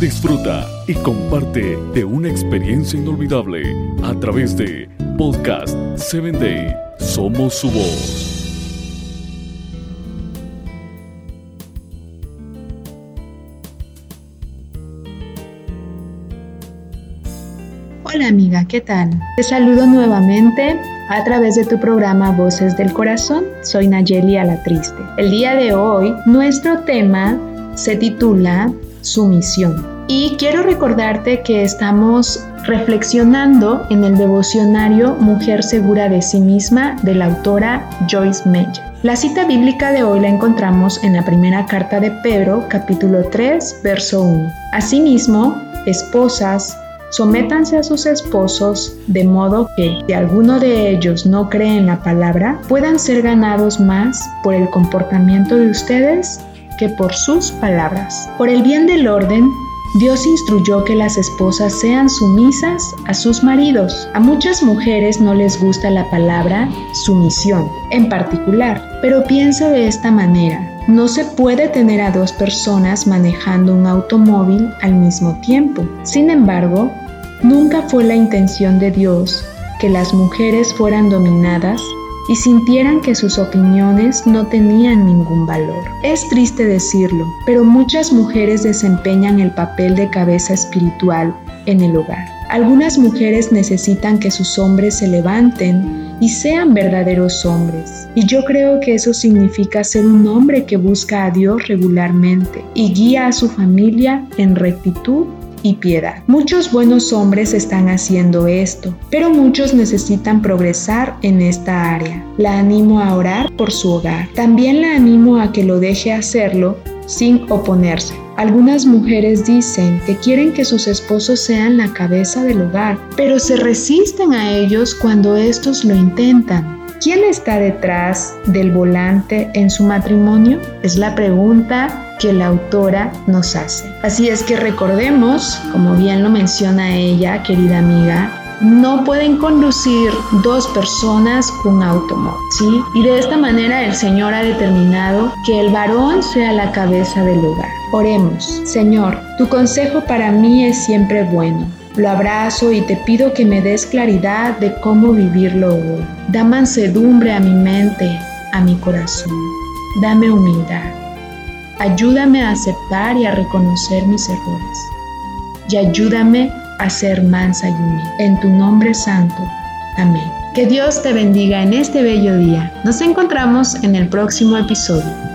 Disfruta y comparte de una experiencia inolvidable a través de Podcast 7 Day. Somos su voz. Hola amiga, ¿qué tal? Te saludo nuevamente a través de tu programa Voces del Corazón. Soy Nayeli La Triste. El día de hoy nuestro tema se titula Sumisión. Y quiero recordarte que estamos reflexionando en el devocionario Mujer segura de sí misma de la autora Joyce Meyer. La cita bíblica de hoy la encontramos en la primera carta de Pedro, capítulo 3, verso 1. Asimismo, esposas, sométanse a sus esposos, de modo que, si alguno de ellos no cree en la palabra, puedan ser ganados más por el comportamiento de ustedes que por sus palabras. Por el bien del orden, Dios instruyó que las esposas sean sumisas a sus maridos. A muchas mujeres no les gusta la palabra sumisión en particular, pero piensa de esta manera. No se puede tener a dos personas manejando un automóvil al mismo tiempo. Sin embargo, nunca fue la intención de Dios que las mujeres fueran dominadas y sintieran que sus opiniones no tenían ningún valor. Es triste decirlo, pero muchas mujeres desempeñan el papel de cabeza espiritual en el hogar. Algunas mujeres necesitan que sus hombres se levanten y sean verdaderos hombres. Y yo creo que eso significa ser un hombre que busca a Dios regularmente y guía a su familia en rectitud y piedad. Muchos buenos hombres están haciendo esto, pero muchos necesitan progresar en esta área. La animo a orar por su hogar. También la animo a que lo deje hacerlo sin oponerse. Algunas mujeres dicen que quieren que sus esposos sean la cabeza del hogar, pero se resisten a ellos cuando estos lo intentan. ¿Quién está detrás del volante en su matrimonio? Es la pregunta que la autora nos hace. Así es que recordemos, como bien lo menciona ella, querida amiga, no pueden conducir dos personas un automóvil, ¿sí? Y de esta manera el Señor ha determinado que el varón sea la cabeza del hogar. Oremos, Señor, tu consejo para mí es siempre bueno. Lo abrazo y te pido que me des claridad de cómo vivirlo hoy. Da mansedumbre a mi mente, a mi corazón. Dame humildad. Ayúdame a aceptar y a reconocer mis errores. Y ayúdame a ser mansa y humilde. En tu nombre santo. Amén. Que Dios te bendiga en este bello día. Nos encontramos en el próximo episodio.